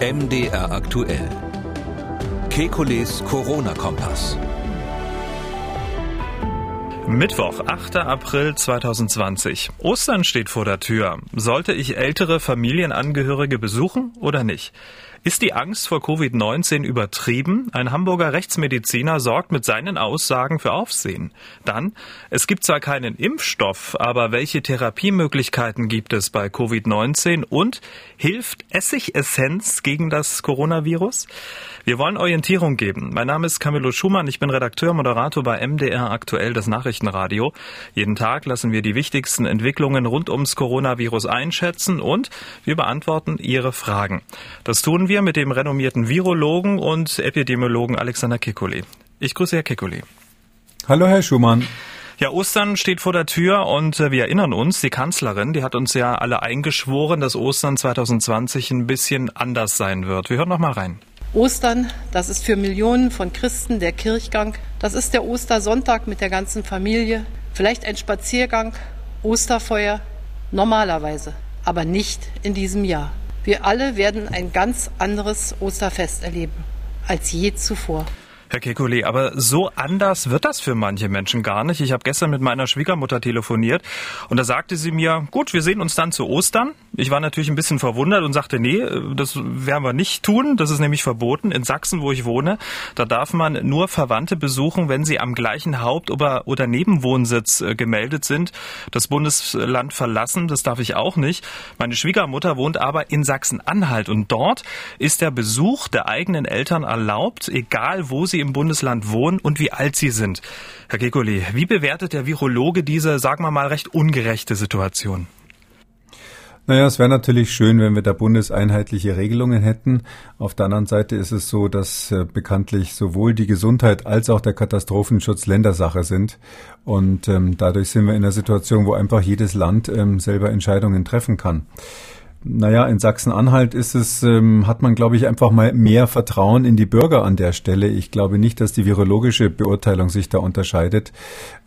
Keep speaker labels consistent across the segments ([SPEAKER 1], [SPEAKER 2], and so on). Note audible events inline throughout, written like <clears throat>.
[SPEAKER 1] MDR aktuell. Kekules Corona-Kompass.
[SPEAKER 2] Mittwoch, 8. April 2020. Ostern steht vor der Tür. Sollte ich ältere Familienangehörige besuchen oder nicht? Ist die Angst vor Covid-19 übertrieben? Ein Hamburger Rechtsmediziner sorgt mit seinen Aussagen für Aufsehen. Dann, es gibt zwar keinen Impfstoff, aber welche Therapiemöglichkeiten gibt es bei Covid-19 und hilft Essigessenz gegen das Coronavirus? Wir wollen Orientierung geben. Mein Name ist Camillo Schumann, ich bin Redakteur, Moderator bei MDR aktuell das Nachrichtenradio. Jeden Tag lassen wir die wichtigsten Entwicklungen rund ums Coronavirus einschätzen und wir beantworten Ihre Fragen. Das tun wir mit dem renommierten Virologen und Epidemiologen Alexander Kekulé. Ich grüße Herr Kekulé.
[SPEAKER 3] Hallo, Herr Schumann.
[SPEAKER 2] Ja, Ostern steht vor der Tür und äh, wir erinnern uns, die Kanzlerin, die hat uns ja alle eingeschworen, dass Ostern 2020 ein bisschen anders sein wird. Wir hören noch mal rein.
[SPEAKER 4] Ostern, das ist für Millionen von Christen der Kirchgang. Das ist der Ostersonntag mit der ganzen Familie. Vielleicht ein Spaziergang, Osterfeuer, normalerweise, aber nicht in diesem Jahr. Wir alle werden ein ganz anderes Osterfest erleben als je zuvor.
[SPEAKER 2] Herr Kekulé, aber so anders wird das für manche Menschen gar nicht. Ich habe gestern mit meiner Schwiegermutter telefoniert und da sagte sie mir, gut, wir sehen uns dann zu Ostern. Ich war natürlich ein bisschen verwundert und sagte, nee, das werden wir nicht tun. Das ist nämlich verboten. In Sachsen, wo ich wohne, da darf man nur Verwandte besuchen, wenn sie am gleichen Haupt- oder Nebenwohnsitz äh, gemeldet sind, das Bundesland verlassen. Das darf ich auch nicht. Meine Schwiegermutter wohnt aber in Sachsen-Anhalt und dort ist der Besuch der eigenen Eltern erlaubt, egal wo sie Sie im Bundesland wohnen und wie alt Sie sind. Herr Gekoli, wie bewertet der Virologe diese, sagen wir mal, recht ungerechte Situation?
[SPEAKER 3] Naja, es wäre natürlich schön, wenn wir da bundeseinheitliche Regelungen hätten. Auf der anderen Seite ist es so, dass äh, bekanntlich sowohl die Gesundheit als auch der Katastrophenschutz Ländersache sind. Und ähm, dadurch sind wir in einer Situation, wo einfach jedes Land ähm, selber Entscheidungen treffen kann. Naja, in Sachsen-Anhalt ist es, ähm, hat man, glaube ich, einfach mal mehr Vertrauen in die Bürger an der Stelle. Ich glaube nicht, dass die virologische Beurteilung sich da unterscheidet.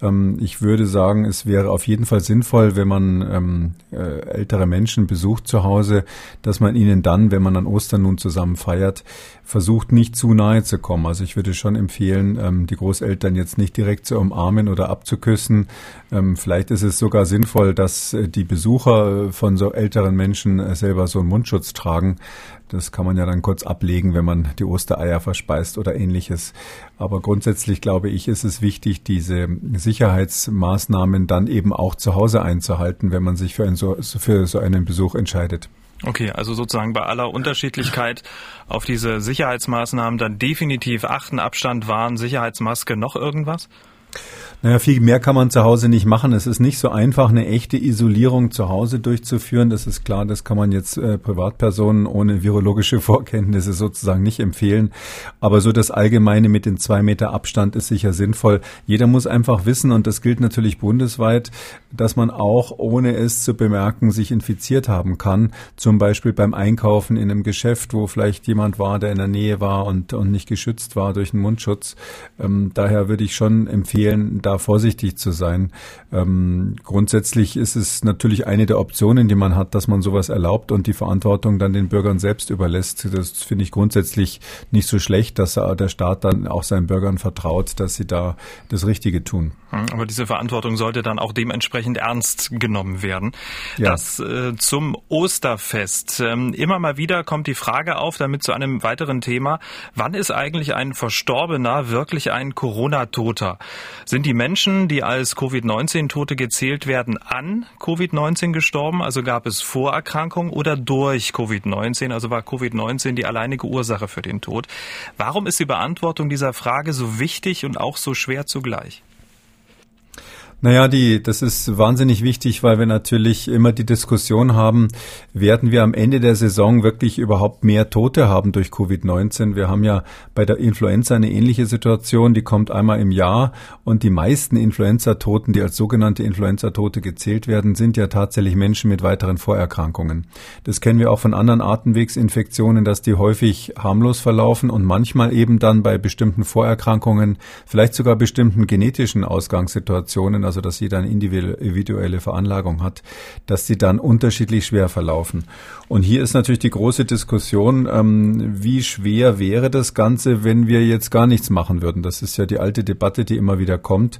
[SPEAKER 3] Ähm, ich würde sagen, es wäre auf jeden Fall sinnvoll, wenn man ähm, äh, ältere Menschen besucht zu Hause, dass man ihnen dann, wenn man an Ostern nun zusammen feiert, versucht, nicht zu nahe zu kommen. Also ich würde schon empfehlen, ähm, die Großeltern jetzt nicht direkt zu umarmen oder abzuküssen. Ähm, vielleicht ist es sogar sinnvoll, dass äh, die Besucher äh, von so älteren Menschen äh, selber so einen Mundschutz tragen. Das kann man ja dann kurz ablegen, wenn man die Ostereier verspeist oder ähnliches. Aber grundsätzlich glaube ich, ist es wichtig, diese Sicherheitsmaßnahmen dann eben auch zu Hause einzuhalten, wenn man sich für, ein so, für so einen Besuch entscheidet.
[SPEAKER 2] Okay, also sozusagen bei aller Unterschiedlichkeit auf diese Sicherheitsmaßnahmen dann definitiv achten, Abstand wahren, Sicherheitsmaske, noch irgendwas?
[SPEAKER 3] Naja, viel mehr kann man zu Hause nicht machen. Es ist nicht so einfach, eine echte Isolierung zu Hause durchzuführen. Das ist klar, das kann man jetzt äh, Privatpersonen ohne virologische Vorkenntnisse sozusagen nicht empfehlen. Aber so das Allgemeine mit den zwei Meter Abstand ist sicher sinnvoll. Jeder muss einfach wissen, und das gilt natürlich bundesweit, dass man auch, ohne es zu bemerken, sich infiziert haben kann. Zum Beispiel beim Einkaufen in einem Geschäft, wo vielleicht jemand war, der in der Nähe war und, und nicht geschützt war durch einen Mundschutz. Ähm, daher würde ich schon empfehlen, da vorsichtig zu sein. Ähm, grundsätzlich ist es natürlich eine der Optionen, die man hat, dass man sowas erlaubt und die Verantwortung dann den Bürgern selbst überlässt. Das finde ich grundsätzlich nicht so schlecht, dass der Staat dann auch seinen Bürgern vertraut, dass sie da das Richtige tun.
[SPEAKER 2] Hm, aber diese Verantwortung sollte dann auch dementsprechend ernst genommen werden. Ja. Das äh, zum Osterfest. Ähm, immer mal wieder kommt die Frage auf, damit zu einem weiteren Thema, wann ist eigentlich ein Verstorbener wirklich ein Corona-Toter? Sind die Menschen, die als Covid-19-Tote gezählt werden, an Covid-19 gestorben? Also gab es Vorerkrankungen oder durch Covid-19? Also war Covid-19 die alleinige Ursache für den Tod? Warum ist die Beantwortung dieser Frage so wichtig und auch so schwer zugleich?
[SPEAKER 3] Naja, die, das ist wahnsinnig wichtig, weil wir natürlich immer die Diskussion haben, werden wir am Ende der Saison wirklich überhaupt mehr Tote haben durch Covid-19? Wir haben ja bei der Influenza eine ähnliche Situation, die kommt einmal im Jahr und die meisten Influenza-Toten, die als sogenannte Influenza-Tote gezählt werden, sind ja tatsächlich Menschen mit weiteren Vorerkrankungen. Das kennen wir auch von anderen Atemwegsinfektionen, dass die häufig harmlos verlaufen und manchmal eben dann bei bestimmten Vorerkrankungen, vielleicht sogar bestimmten genetischen Ausgangssituationen, also dass jeder eine individuelle Veranlagung hat, dass die dann unterschiedlich schwer verlaufen. Und hier ist natürlich die große Diskussion, ähm, wie schwer wäre das Ganze, wenn wir jetzt gar nichts machen würden. Das ist ja die alte Debatte, die immer wieder kommt.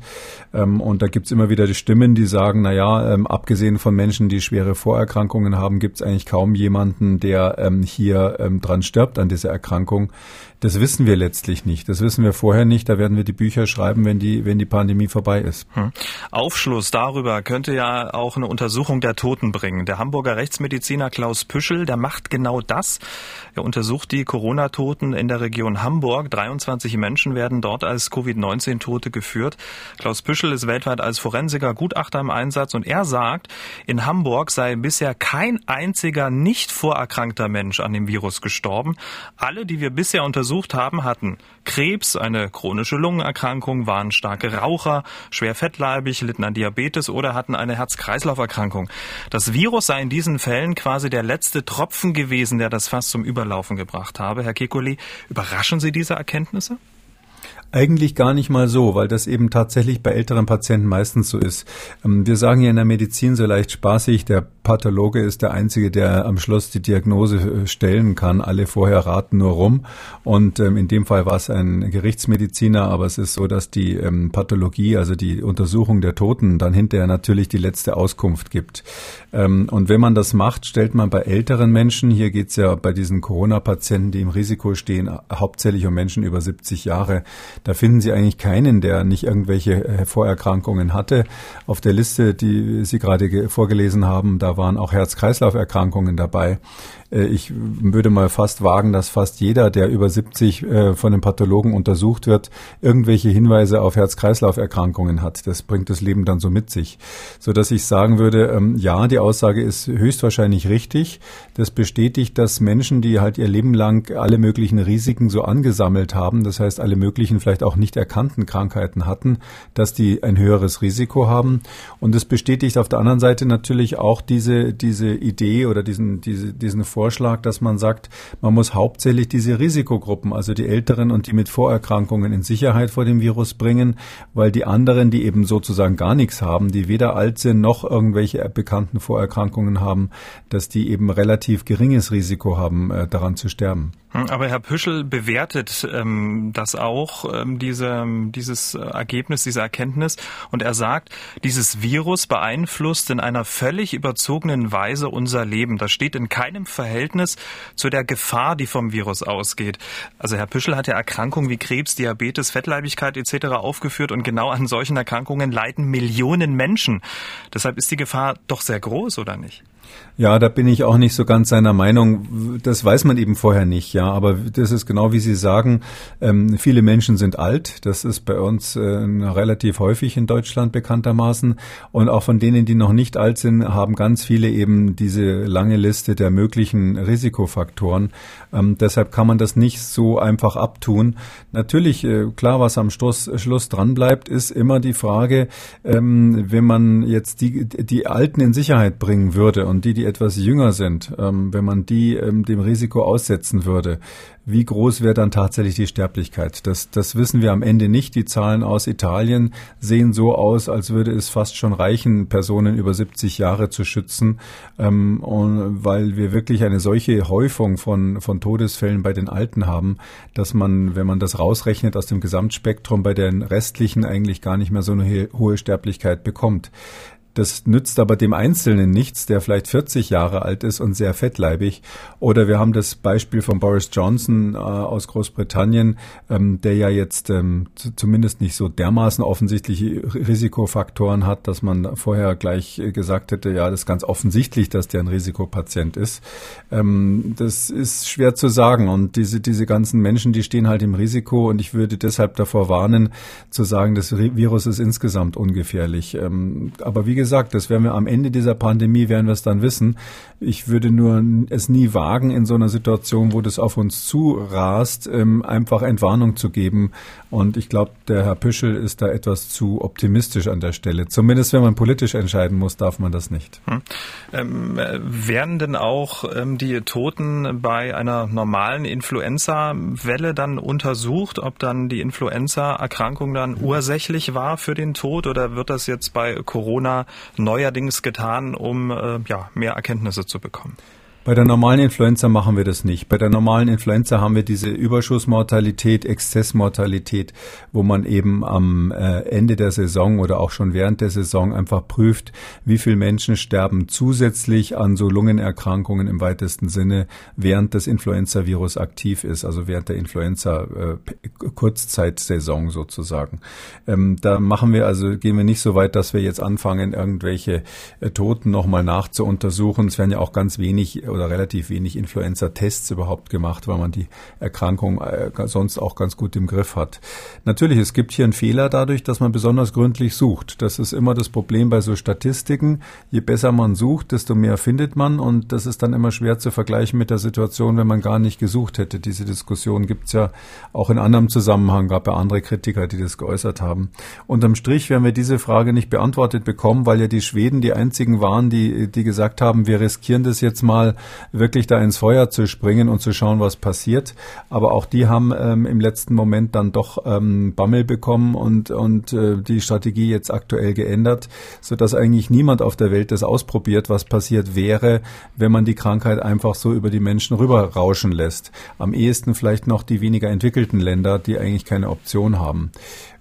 [SPEAKER 3] Ähm, und da gibt's immer wieder die Stimmen, die sagen, na ja, ähm, abgesehen von Menschen, die schwere Vorerkrankungen haben, gibt's eigentlich kaum jemanden, der ähm, hier ähm, dran stirbt an dieser Erkrankung. Das wissen wir letztlich nicht. Das wissen wir vorher nicht. Da werden wir die Bücher schreiben, wenn die, wenn die Pandemie vorbei ist. Hm.
[SPEAKER 2] Aufschluss darüber könnte ja auch eine Untersuchung der Toten bringen. Der Hamburger Rechtsmediziner Klaus Püschel, der macht genau das. Er untersucht die Corona-Toten in der Region Hamburg. 23 Menschen werden dort als Covid-19-Tote geführt. Klaus Püschel ist weltweit als Forensiker Gutachter im Einsatz und er sagt, in Hamburg sei bisher kein einziger nicht vorerkrankter Mensch an dem Virus gestorben. Alle, die wir bisher untersucht untersucht haben, hatten Krebs, eine chronische Lungenerkrankung, waren starke Raucher, schwer fettleibig, litten an Diabetes oder hatten eine Herz-Kreislauf-Erkrankung. Das Virus sei in diesen Fällen quasi der letzte Tropfen gewesen, der das Fass zum Überlaufen gebracht habe. Herr Kekulé, überraschen Sie diese Erkenntnisse?
[SPEAKER 3] Eigentlich gar nicht mal so, weil das eben tatsächlich bei älteren Patienten meistens so ist. Ähm, wir sagen ja in der Medizin so leicht spaßig, der Pathologe ist der Einzige, der am Schluss die Diagnose äh, stellen kann. Alle vorher raten nur rum. Und ähm, in dem Fall war es ein Gerichtsmediziner, aber es ist so, dass die ähm, Pathologie, also die Untersuchung der Toten, dann hinterher natürlich die letzte Auskunft gibt. und wenn man das macht, stellt man bei älteren Menschen, hier geht es ja bei diesen Corona-Patienten, die im Risiko stehen, hauptsächlich um Menschen über 70 Jahre, da finden Sie eigentlich keinen, der nicht irgendwelche äh, Vorerkrankungen hatte. Auf der Liste, die Sie gerade vorgelesen haben, da waren auch Herz-Kreislauf-Erkrankungen dabei. Äh, ich würde mal fast wagen, dass fast jeder, der über 70 äh, von den Pathologen untersucht wird, irgendwelche Hinweise auf Herz-Kreislauf-Erkrankungen hat. Das bringt das Leben dann so mit sich. So dass ich sagen würde, ähm, ja, die Aussage ist höchstwahrscheinlich richtig. Das bestätigt, dass Menschen, die halt ihr Leben lang alle möglichen Risiken so angesammelt haben, das heißt alle möglichen vielleicht auch nicht erkannten Krankheiten hatten, dass die ein höheres Risiko haben. Und es bestätigt auf der anderen Seite natürlich auch diese, diese Idee oder diesen, diese, diesen Vor Vorschlag, dass man sagt, man muss hauptsächlich diese Risikogruppen, also die Älteren und die mit Vorerkrankungen in Sicherheit vor dem Virus bringen, weil die anderen, die eben sozusagen gar nichts haben, die weder alt sind noch irgendwelche bekannten Vorerkrankungen haben, dass die eben relativ geringes Risiko haben, äh, daran zu sterben.
[SPEAKER 2] Hm, aber Herr Püschel bewertet ähm, das auch, ähm, diese, dieses Ergebnis, diese Erkenntnis. Und er sagt, dieses Virus beeinflusst in einer völlig überzogenen Weise unser Leben. Das steht in keinem Verhältnis zu der Gefahr, die vom Virus ausgeht. Also Herr Püschel hat ja Erkrankungen wie Krebs, Diabetes, Fettleibigkeit etc. aufgeführt. Und genau an solchen Erkrankungen leiden Millionen Menschen. Deshalb ist die Gefahr doch sehr groß, oder nicht?
[SPEAKER 3] Ja, da bin ich auch nicht so ganz seiner Meinung. Das weiß man eben vorher nicht, ja. Aber das ist genau wie Sie sagen. Ähm, viele Menschen sind alt. Das ist bei uns äh, relativ häufig in Deutschland bekanntermaßen. Und auch von denen, die noch nicht alt sind, haben ganz viele eben diese lange Liste der möglichen Risikofaktoren. Ähm, deshalb kann man das nicht so einfach abtun. Natürlich, äh, klar, was am Schluss, Schluss dran bleibt, ist immer die Frage, ähm, wenn man jetzt die, die Alten in Sicherheit bringen würde und die, die etwas jünger sind, ähm, wenn man die ähm, dem Risiko aussetzen würde, wie groß wäre dann tatsächlich die Sterblichkeit? Das, das wissen wir am Ende nicht. Die Zahlen aus Italien sehen so aus, als würde es fast schon reichen, Personen über 70 Jahre zu schützen, ähm, und, weil wir wirklich eine solche Häufung von, von Todesfällen bei den Alten haben, dass man, wenn man das rausrechnet aus dem Gesamtspektrum, bei den restlichen eigentlich gar nicht mehr so eine hohe Sterblichkeit bekommt. Das nützt aber dem Einzelnen nichts, der vielleicht 40 Jahre alt ist und sehr fettleibig. Oder wir haben das Beispiel von Boris Johnson äh, aus Großbritannien, ähm, der ja jetzt ähm, zumindest nicht so dermaßen offensichtliche Risikofaktoren hat, dass man vorher gleich gesagt hätte, ja, das ist ganz offensichtlich, dass der ein Risikopatient ist. Ähm, das ist schwer zu sagen. Und diese, diese ganzen Menschen, die stehen halt im Risiko. Und ich würde deshalb davor warnen, zu sagen, das Virus ist insgesamt ungefährlich. Ähm, aber wie gesagt, das werden wir am Ende dieser Pandemie, werden wir es dann wissen. Ich würde nur es nie wagen, in so einer Situation, wo das auf uns zurast, ähm, einfach Entwarnung zu geben. Und ich glaube, der Herr Püschel ist da etwas zu optimistisch an der Stelle. Zumindest wenn man politisch entscheiden muss, darf man das nicht. Hm.
[SPEAKER 2] Ähm, werden denn auch ähm, die Toten bei einer normalen Influenza-Welle dann untersucht, ob dann die Influenza-Erkrankung dann ursächlich war für den Tod oder wird das jetzt bei Corona neuerdings getan, um äh, ja, mehr Erkenntnisse zu bekommen?
[SPEAKER 3] Bei der normalen Influenza machen wir das nicht. Bei der normalen Influenza haben wir diese Überschussmortalität, Exzessmortalität, wo man eben am äh, Ende der Saison oder auch schon während der Saison einfach prüft, wie viele Menschen sterben zusätzlich an so Lungenerkrankungen im weitesten Sinne, während das Influenza-Virus aktiv ist, also während der Influenza-Kurzzeitsaison äh, sozusagen. Ähm, da machen wir also, gehen wir nicht so weit, dass wir jetzt anfangen, irgendwelche äh, Toten nochmal nachzuuntersuchen. Es werden ja auch ganz wenig oder relativ wenig Influenza-Tests überhaupt gemacht, weil man die Erkrankung äh, sonst auch ganz gut im Griff hat. Natürlich, es gibt hier einen Fehler dadurch, dass man besonders gründlich sucht. Das ist immer das Problem bei so Statistiken. Je besser man sucht, desto mehr findet man und das ist dann immer schwer zu vergleichen mit der Situation, wenn man gar nicht gesucht hätte. Diese Diskussion gibt es ja auch in anderem Zusammenhang, gab ja andere Kritiker, die das geäußert haben. Unterm Strich werden wir diese Frage nicht beantwortet bekommen, weil ja die Schweden die einzigen waren, die, die gesagt haben, wir riskieren das jetzt mal wirklich da ins Feuer zu springen und zu schauen, was passiert. Aber auch die haben ähm, im letzten Moment dann doch ähm, Bammel bekommen und, und äh, die Strategie jetzt aktuell geändert, sodass eigentlich niemand auf der Welt das ausprobiert, was passiert wäre, wenn man die Krankheit einfach so über die Menschen rüberrauschen lässt. Am ehesten vielleicht noch die weniger entwickelten Länder, die eigentlich keine Option haben.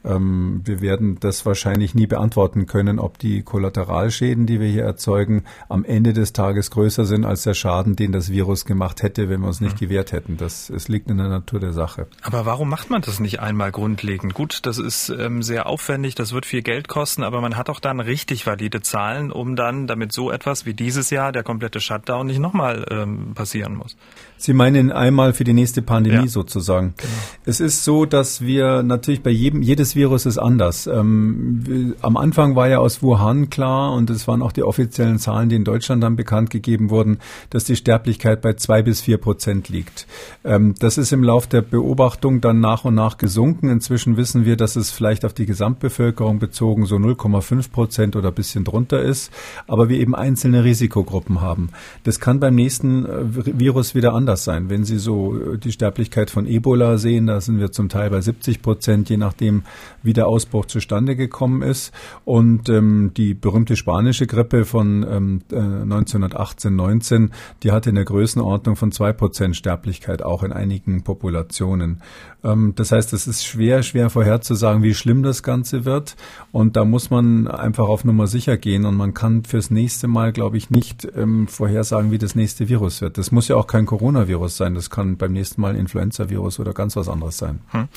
[SPEAKER 3] Ähm, wir werden das wahrscheinlich nie beantworten können, ob die Kollateralschäden, die wir hier erzeugen, am Ende des Tages größer sind als der Schaden, den das Virus gemacht hätte, wenn wir uns nicht mhm. gewehrt hätten. Das es liegt in der Natur der Sache.
[SPEAKER 2] Aber warum macht man das nicht einmal grundlegend? Gut, das ist ähm, sehr aufwendig, das wird viel Geld kosten, aber man hat doch dann richtig valide Zahlen, um dann, damit so etwas wie dieses Jahr, der komplette Shutdown, nicht nochmal ähm, passieren muss.
[SPEAKER 3] Sie meinen einmal für die nächste Pandemie ja. sozusagen. Genau. Es ist so, dass wir natürlich bei jedem, jedes Virus ist anders. Ähm, am Anfang war ja aus Wuhan klar und es waren auch die offiziellen Zahlen, die in Deutschland dann bekannt gegeben wurden, dass die Sterblichkeit bei zwei bis vier Prozent liegt. Ähm, das ist im Lauf der Beobachtung dann nach und nach gesunken. Inzwischen wissen wir, dass es vielleicht auf die Gesamtbevölkerung bezogen so 0,5 Prozent oder bisschen drunter ist, aber wir eben einzelne Risikogruppen haben. Das kann beim nächsten äh, Virus wieder anders anders sein. Wenn Sie so äh, die Sterblichkeit von Ebola sehen, da sind wir zum Teil bei 70 Prozent, je nachdem, wie der Ausbruch zustande gekommen ist. Und ähm, die berühmte spanische Grippe von ähm, 1918, äh, 19, die hatte eine Größenordnung von zwei Prozent Sterblichkeit, auch in einigen Populationen. Ähm, das heißt, es ist schwer, schwer vorherzusagen, wie schlimm das Ganze wird. Und da muss man einfach auf Nummer sicher gehen. Und man kann fürs nächste Mal, glaube ich, nicht ähm, vorhersagen, wie das nächste Virus wird. Das muss ja auch kein Coronavirus sein. Das kann beim nächsten Mal Influenza-Virus oder ganz was anderes sein. Hm.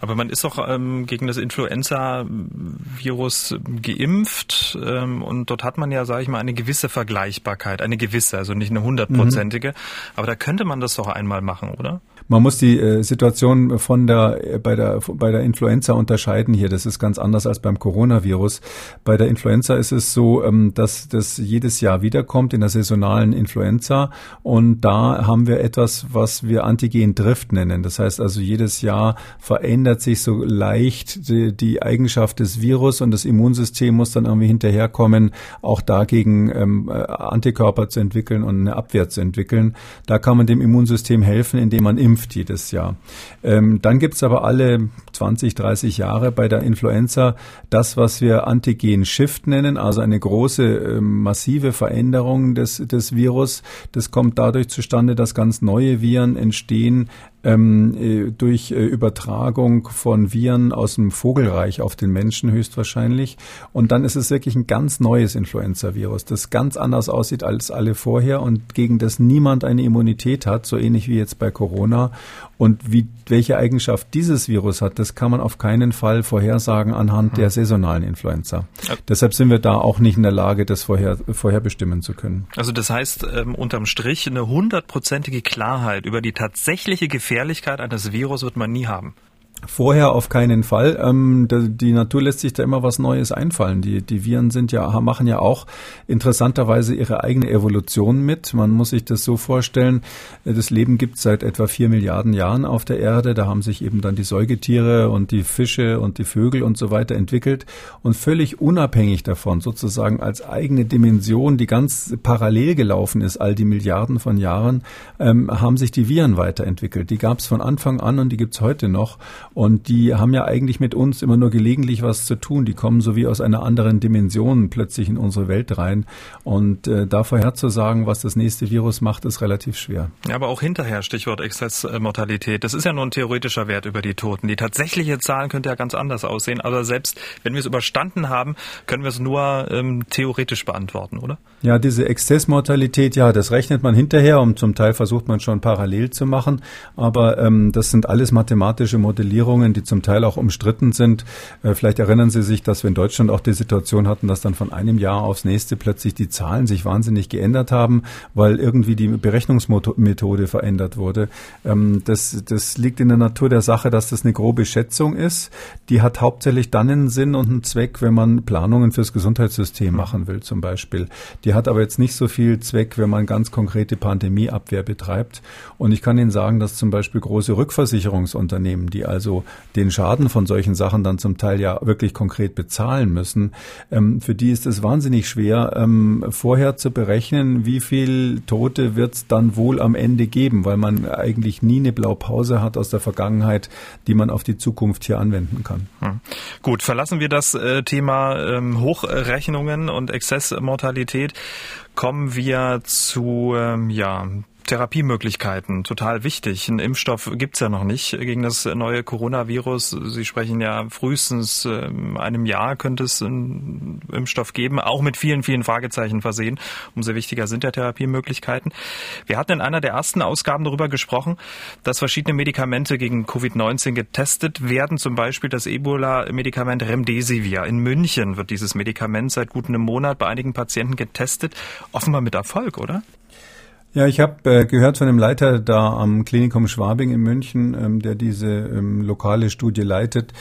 [SPEAKER 2] Aber man ist doch ähm, gegen das Influenza-Virus geimpft. Ähm, und dort hat man ja, sage ich mal, eine gewisse Vergleichbarkeit. Eine gewisse, also nicht eine hundertprozentige. Mhm. Aber da könnte man das doch einmal machen, oder?
[SPEAKER 3] Man muss die äh, Situation von der, bei der, bei der Influenza unterscheiden hier. Das ist ganz anders als beim Coronavirus. Bei der Influenza ist es so, ähm, dass das jedes Jahr wiederkommt in der saisonalen Influenza. Und da haben wir etwas, was wir Antigen-Drift nennen. Das heißt also, jedes Jahr verändert sich so leicht die, die Eigenschaft des Virus und das Immunsystem muss dann irgendwie hinterherkommen, auch dagegen ähm, äh, Antikörper zu entwickeln und eine Abwehr zu entwickeln. Da kann man dem Immunsystem helfen, indem man impft jedes Jahr. Ähm, dann gibt's aber alle 20, 30 Jahre bei der Influenza das, was wir Antigen-Shift nennen, also eine große, äh, massive Veränderung des, des Virus. Das kommt dadurch zustande, dass ganz neue Viren entstehen, ähm, äh, durch äh, Übertragung von Viren aus dem Vogelreich auf den Menschen höchstwahrscheinlich. Und dann ist es wirklich ein ganz neues Influenza-Virus, das ganz anders aussieht als alle vorher und gegen das niemand eine Immunität hat, so ähnlich wie jetzt bei Corona. Und wie, welche Eigenschaft dieses Virus hat, das kann man auf keinen Fall vorhersagen anhand der saisonalen Influenza. Ja. Deshalb sind wir da auch nicht in der Lage, das vorher, vorherbestimmen zu können.
[SPEAKER 2] Also das heißt, ähm, unterm Strich eine hundertprozentige Klarheit über die tatsächliche Gefährdung Gefährlichkeit eines Virus wird man nie haben.
[SPEAKER 3] Vorher auf keinen Fall. Ähm, die Natur lässt sich da immer was Neues einfallen. Die, die Viren sind ja, machen ja auch interessanterweise ihre eigene Evolution mit. Man muss sich das so vorstellen, das Leben gibt seit etwa vier Milliarden Jahren auf der Erde. Da haben sich eben dann die Säugetiere und die Fische und die Vögel und so weiter entwickelt. Und völlig unabhängig davon, sozusagen als eigene Dimension, die ganz parallel gelaufen ist, all die Milliarden von Jahren, ähm, haben sich die Viren weiterentwickelt. Die gab es von Anfang an und die gibt es heute noch. Und die haben ja eigentlich mit uns immer nur gelegentlich was zu tun. Die kommen so wie aus einer anderen Dimension plötzlich in unsere Welt rein. Und äh, da vorherzusagen, was das nächste Virus macht, ist relativ schwer.
[SPEAKER 2] Ja, aber auch hinterher, Stichwort Exzessmortalität. Das ist ja nur ein theoretischer Wert über die Toten. Die tatsächliche Zahl könnte ja ganz anders aussehen. Aber selbst wenn wir es überstanden haben, können wir es nur ähm, theoretisch beantworten, oder?
[SPEAKER 3] Ja, diese Exzessmortalität, ja, das rechnet man hinterher und zum Teil versucht man schon parallel zu machen. Aber ähm, das sind alles mathematische Modellierungen Formulierungen, die zum Teil auch umstritten sind. Äh, vielleicht erinnern Sie sich, dass wir in Deutschland auch die Situation hatten, dass dann von einem Jahr aufs nächste plötzlich die Zahlen sich wahnsinnig geändert haben, weil irgendwie die Berechnungsmethode verändert wurde. Ähm, das, das liegt in der Natur der Sache, dass das eine grobe Schätzung ist. Die hat hauptsächlich dann einen Sinn und einen Zweck, wenn man Planungen fürs Gesundheitssystem machen will, zum Beispiel. Die hat aber jetzt nicht so viel Zweck, wenn man ganz konkrete Pandemieabwehr betreibt. Und ich kann Ihnen sagen, dass zum Beispiel große Rückversicherungsunternehmen, die also also den Schaden von solchen Sachen dann zum Teil ja wirklich konkret bezahlen müssen, ähm, für die ist es wahnsinnig schwer, ähm, vorher zu berechnen, wie viel Tote wird es dann wohl am Ende geben, weil man eigentlich nie eine Blaupause hat aus der Vergangenheit, die man auf die Zukunft hier anwenden kann. Hm.
[SPEAKER 2] Gut, verlassen wir das äh, Thema ähm, Hochrechnungen und Exzessmortalität kommen wir zu ähm, ja, Therapiemöglichkeiten, total wichtig. Ein Impfstoff gibt's ja noch nicht gegen das neue Coronavirus. Sie sprechen ja frühestens ähm, einem Jahr könnte es einen Impfstoff geben, auch mit vielen, vielen Fragezeichen versehen. Umso wichtiger sind ja Therapiemöglichkeiten. Wir hatten in einer der ersten Ausgaben darüber gesprochen, dass verschiedene Medikamente gegen Covid-19 getestet werden, zum Beispiel das Ebola-Medikament Remdesivir. In München wird dieses Medikament seit gut einem Monat bei einigen Patienten getestet, offenbar mit Erfolg, oder?
[SPEAKER 3] Ja, ich habe äh, gehört von dem Leiter da am Klinikum Schwabing in München, ähm, der diese ähm, lokale Studie leitet,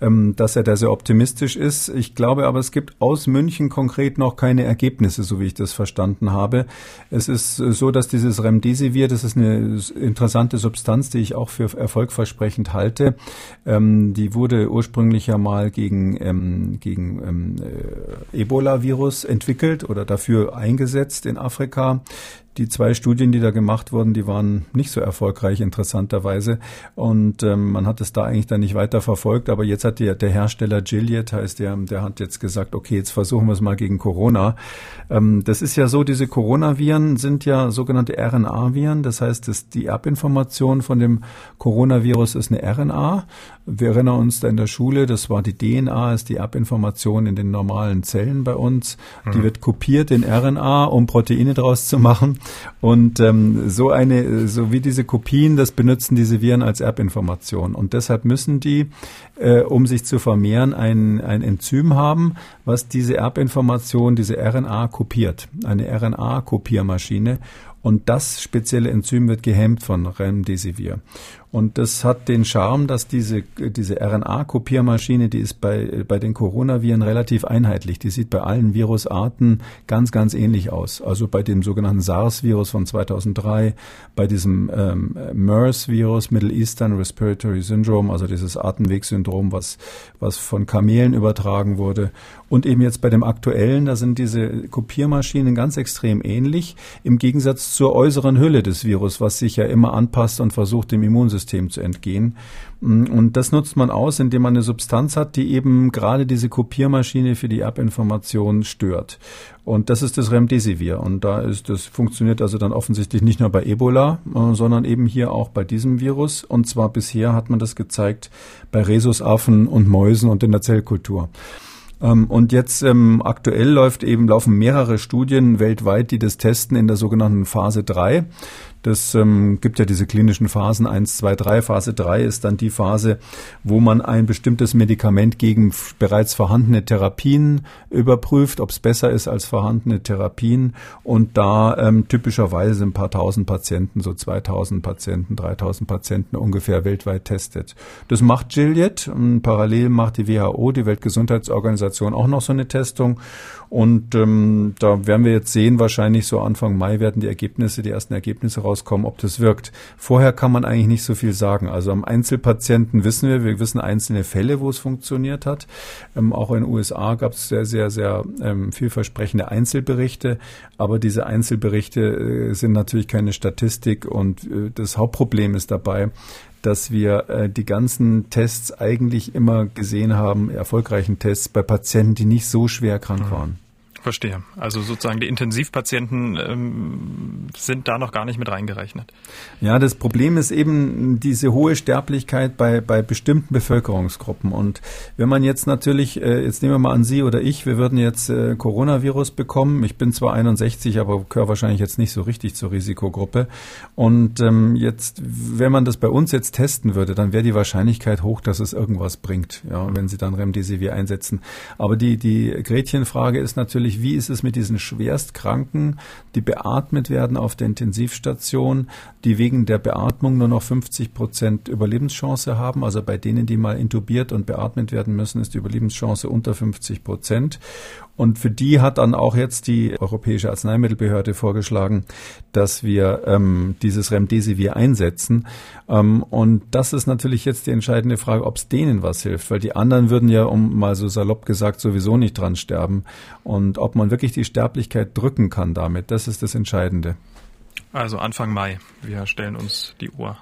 [SPEAKER 3] ähm, dass er da sehr optimistisch ist. Ich glaube aber, es gibt aus München konkret noch keine Ergebnisse, so wie ich das verstanden habe. Es ist äh, so, dass dieses Remdesivir, das ist eine interessante Substanz, die ich auch für erfolgversprechend halte. Ähm, die wurde ursprünglich ja mal gegen, ähm, gegen äh, Ebola-Virus entwickelt oder dafür eingesetzt in Afrika. Die zwei Studien, die da gemacht wurden, die waren nicht so erfolgreich, interessanterweise. Und ähm, man hat es da eigentlich dann nicht weiter verfolgt. Aber jetzt hat der, der Hersteller Gilead, heißt der, der hat jetzt gesagt, okay, jetzt versuchen wir es mal gegen Corona. Ähm, das ist ja so, diese Coronaviren sind ja sogenannte RNA-Viren. Das heißt, dass die Erbinformation von dem Coronavirus ist eine RNA. Wir erinnern uns da in der Schule, das war die DNA, ist die Erbinformation in den normalen Zellen bei uns. Die mhm. wird kopiert in RNA, um Proteine draus zu machen. Und ähm, so eine, so wie diese Kopien, das benutzen diese Viren als Erbinformation. Und deshalb müssen die, äh, um sich zu vermehren, ein, ein Enzym haben, was diese Erbinformation, diese RNA kopiert. Eine RNA-Kopiermaschine. Und das spezielle Enzym wird gehemmt von Remdesivir. Und das hat den Charme, dass diese, diese RNA-Kopiermaschine, die ist bei, bei den Coronaviren relativ einheitlich. Die sieht bei allen Virusarten ganz, ganz ähnlich aus. Also bei dem sogenannten SARS-Virus von 2003, bei diesem ähm, MERS-Virus, Middle Eastern Respiratory Syndrome, also dieses Atemwegssyndrom, was, was von Kamelen übertragen wurde. Und eben jetzt bei dem aktuellen, da sind diese Kopiermaschinen ganz extrem ähnlich, im Gegensatz zur äußeren Hülle des Virus, was sich ja immer anpasst und versucht, dem Immunsystem Immunsystem zu entgehen. Mm, und das nutzt man aus, indem man eine Substanz hat, die eben gerade diese Kopiermaschine für die Erbinformation stört. Und das ist das Remdesivir. Und da ist das funktioniert also dann offensichtlich nicht nur bei Ebola, äh, sondern eben hier auch bei diesem Virus. Und zwar bisher hat man das gezeigt bei Rhesusaffen und Mäusen und in der Zellkultur. Ähm, und jetzt ähm, aktuell läuft eben, laufen mehrere Studien weltweit, die das testen in der sogenannten Phase 3. Das ähm, gibt ja diese klinischen Phasen 1, 2, 3. Phase 3 ist dann die Phase, wo man ein bestimmtes Medikament gegen bereits vorhandene Therapien überprüft, ob es besser ist als vorhandene Therapien und da ähm, typischerweise ein paar tausend Patienten, so 2000 Patienten, 3000 Patienten ungefähr weltweit testet. Das macht Gilead. Parallel macht die WHO, die Weltgesundheitsorganisation, auch noch so eine Testung. Und ähm, da werden wir jetzt sehen, wahrscheinlich so Anfang Mai werden die Ergebnisse, die ersten Ergebnisse rauskommen, ob das wirkt. Vorher kann man eigentlich nicht so viel sagen. Also am Einzelpatienten wissen wir, wir wissen einzelne Fälle, wo es funktioniert hat. Ähm, auch in den USA gab es sehr, sehr, sehr ähm, vielversprechende Einzelberichte. Aber diese Einzelberichte äh, sind natürlich keine Statistik und äh, das Hauptproblem ist dabei, dass wir äh, die ganzen Tests eigentlich immer gesehen haben, erfolgreichen Tests bei Patienten, die nicht so schwer krank mhm. waren.
[SPEAKER 2] Verstehe. Also sozusagen die Intensivpatienten ähm, sind da noch gar nicht mit reingerechnet.
[SPEAKER 3] Ja, das Problem ist eben diese hohe Sterblichkeit bei, bei bestimmten Bevölkerungsgruppen. Und wenn man jetzt natürlich, äh, jetzt nehmen wir mal an Sie oder ich, wir würden jetzt äh, Coronavirus bekommen. Ich bin zwar 61, aber gehöre wahrscheinlich jetzt nicht so richtig zur Risikogruppe. Und ähm, jetzt, wenn man das bei uns jetzt testen würde, dann wäre die Wahrscheinlichkeit hoch, dass es irgendwas bringt, ja, wenn Sie dann Remdesivir einsetzen. Aber die, die Gretchenfrage ist natürlich, natürlich, wie ist es mit diesen Schwerstkranken, die beatmet werden auf der Intensivstation, die wegen der Beatmung nur noch 50 Prozent Überlebenschance haben. Also bei denen, die mal intubiert und beatmet werden müssen, ist die Überlebenschance unter 50 Prozent. Und für die hat dann auch jetzt die Europäische Arzneimittelbehörde vorgeschlagen, dass wir ähm, dieses Remdesivir einsetzen. Ähm, und das ist natürlich jetzt die entscheidende Frage, ob es denen was hilft, weil die anderen würden ja, um mal so salopp gesagt, sowieso nicht dran sterben. Und ob man wirklich die Sterblichkeit drücken kann damit, das ist das Entscheidende.
[SPEAKER 2] Also Anfang Mai. Wir stellen uns die Uhr.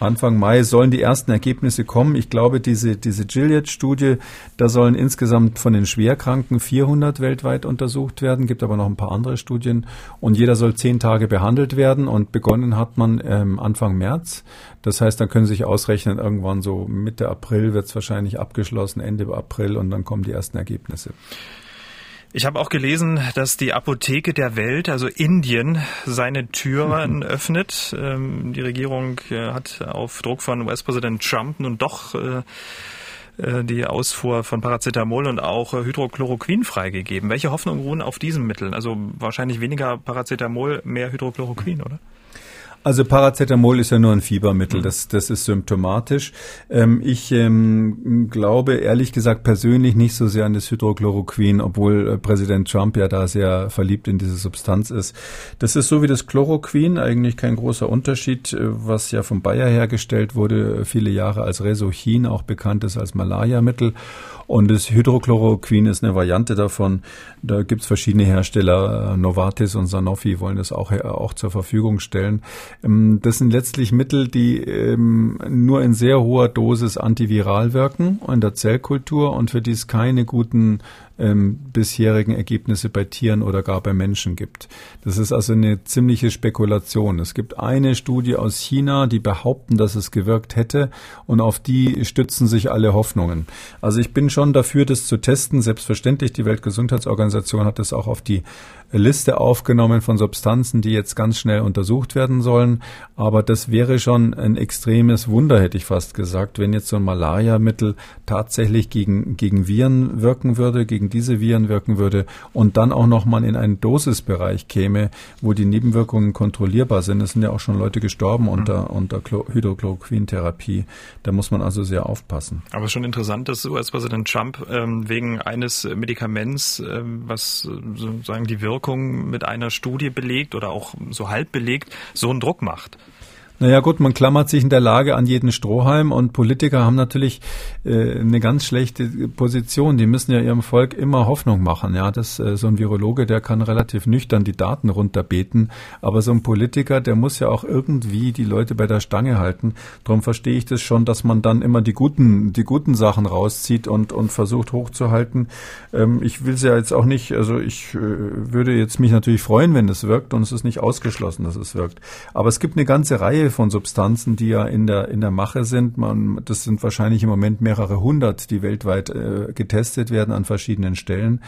[SPEAKER 3] Anfang Mai sollen die ersten Ergebnisse kommen. Ich glaube, diese, diese Gilead-Studie, da sollen insgesamt von den Schwerkranken 400 weltweit untersucht werden, gibt aber noch ein paar andere Studien. Und jeder soll zehn Tage behandelt werden und begonnen hat man ähm, Anfang März. Das heißt, dann können Sie sich ausrechnen, irgendwann so Mitte April wird es wahrscheinlich abgeschlossen, Ende April und dann kommen die ersten Ergebnisse.
[SPEAKER 2] Ich habe auch gelesen, dass die Apotheke der Welt, also Indien, seine Türen <laughs> öffnet. Ähm, die Regierung äh, hat auf Druck von US-Präsident Trump nun doch äh, äh, die Ausfuhr von Paracetamol und auch Hydrochloroquin freigegeben. Welche Hoffnungen ruhen auf diesen Mitteln? Also wahrscheinlich weniger Paracetamol, mehr Hydrochloroquin, oder?
[SPEAKER 3] Also Paracetamol ist ja nur ein Fiebermittel, mhm. das, das ist symptomatisch. Ähm, ich ähm, glaube ehrlich gesagt persönlich nicht so sehr an das Hydrochloroquin, obwohl äh, Präsident Trump ja da sehr verliebt in diese Substanz ist. Das ist so wie das Chloroquin, eigentlich kein großer Unterschied, äh, was ja von Bayer hergestellt wurde, äh, viele Jahre als Resochin, auch bekannt ist als Malariamittel. Und das Hydrochloroquin ist eine Variante davon. Da gibt's verschiedene Hersteller, Novartis und Sanofi wollen das auch, auch zur Verfügung stellen. Ähm, das sind letztlich Mittel, die ähm, nur in sehr hoher Dosis antiviral wirken in der Zellkultur und für die es keine guten ähm, bisherigen Ergebnisse bei Tieren oder gar bei Menschen gibt. Das ist also eine ziemliche Spekulation. Es gibt eine Studie aus China, die behaupten, dass es gewirkt hätte und auf die stützen sich alle Hoffnungen. Also ich bin schon dafür, das zu testen. Selbstverständlich, die Weltgesundheitsorganisation hat das auch auf die Liste aufgenommen von Substanzen, die jetzt ganz schnell untersucht werden sollen. Aber das wäre schon ein extremes Wunder, hätte ich fast gesagt, wenn jetzt so ein Malariamittel tatsächlich gegen, gegen Viren wirken würde, gegen diese Viren wirken würde und dann auch nochmal in einen Dosisbereich käme, wo die Nebenwirkungen kontrollierbar sind. Es sind ja auch schon Leute gestorben mhm. unter, unter Hydrochloroquin-Therapie. Da muss man also sehr aufpassen.
[SPEAKER 2] Aber schon interessant, dass US-Präsident Trump ähm, wegen eines Medikaments, ähm, was sozusagen die Wirkung Wirkung mit einer Studie belegt oder auch so halb belegt, so einen Druck macht.
[SPEAKER 3] Naja gut, man klammert sich in der Lage an jeden Strohhalm und Politiker haben natürlich äh, eine ganz schlechte Position. Die müssen ja ihrem Volk immer Hoffnung machen. Ja, das äh, so ein Virologe, der kann relativ nüchtern die Daten runterbeten, aber so ein Politiker, der muss ja auch irgendwie die Leute bei der Stange halten. Darum verstehe ich das schon, dass man dann immer die guten die guten Sachen rauszieht und und versucht hochzuhalten. Ähm, ich will es ja jetzt auch nicht, also ich äh, würde jetzt mich natürlich freuen, wenn es wirkt und es ist nicht ausgeschlossen, dass es wirkt. Aber es gibt eine ganze Reihe Von Substanzen, die ja in der, in der Mache sind. Man, das sind wahrscheinlich im Moment mehrere hundert, die weltweit äh, getestet werden an verschiedenen Stellen.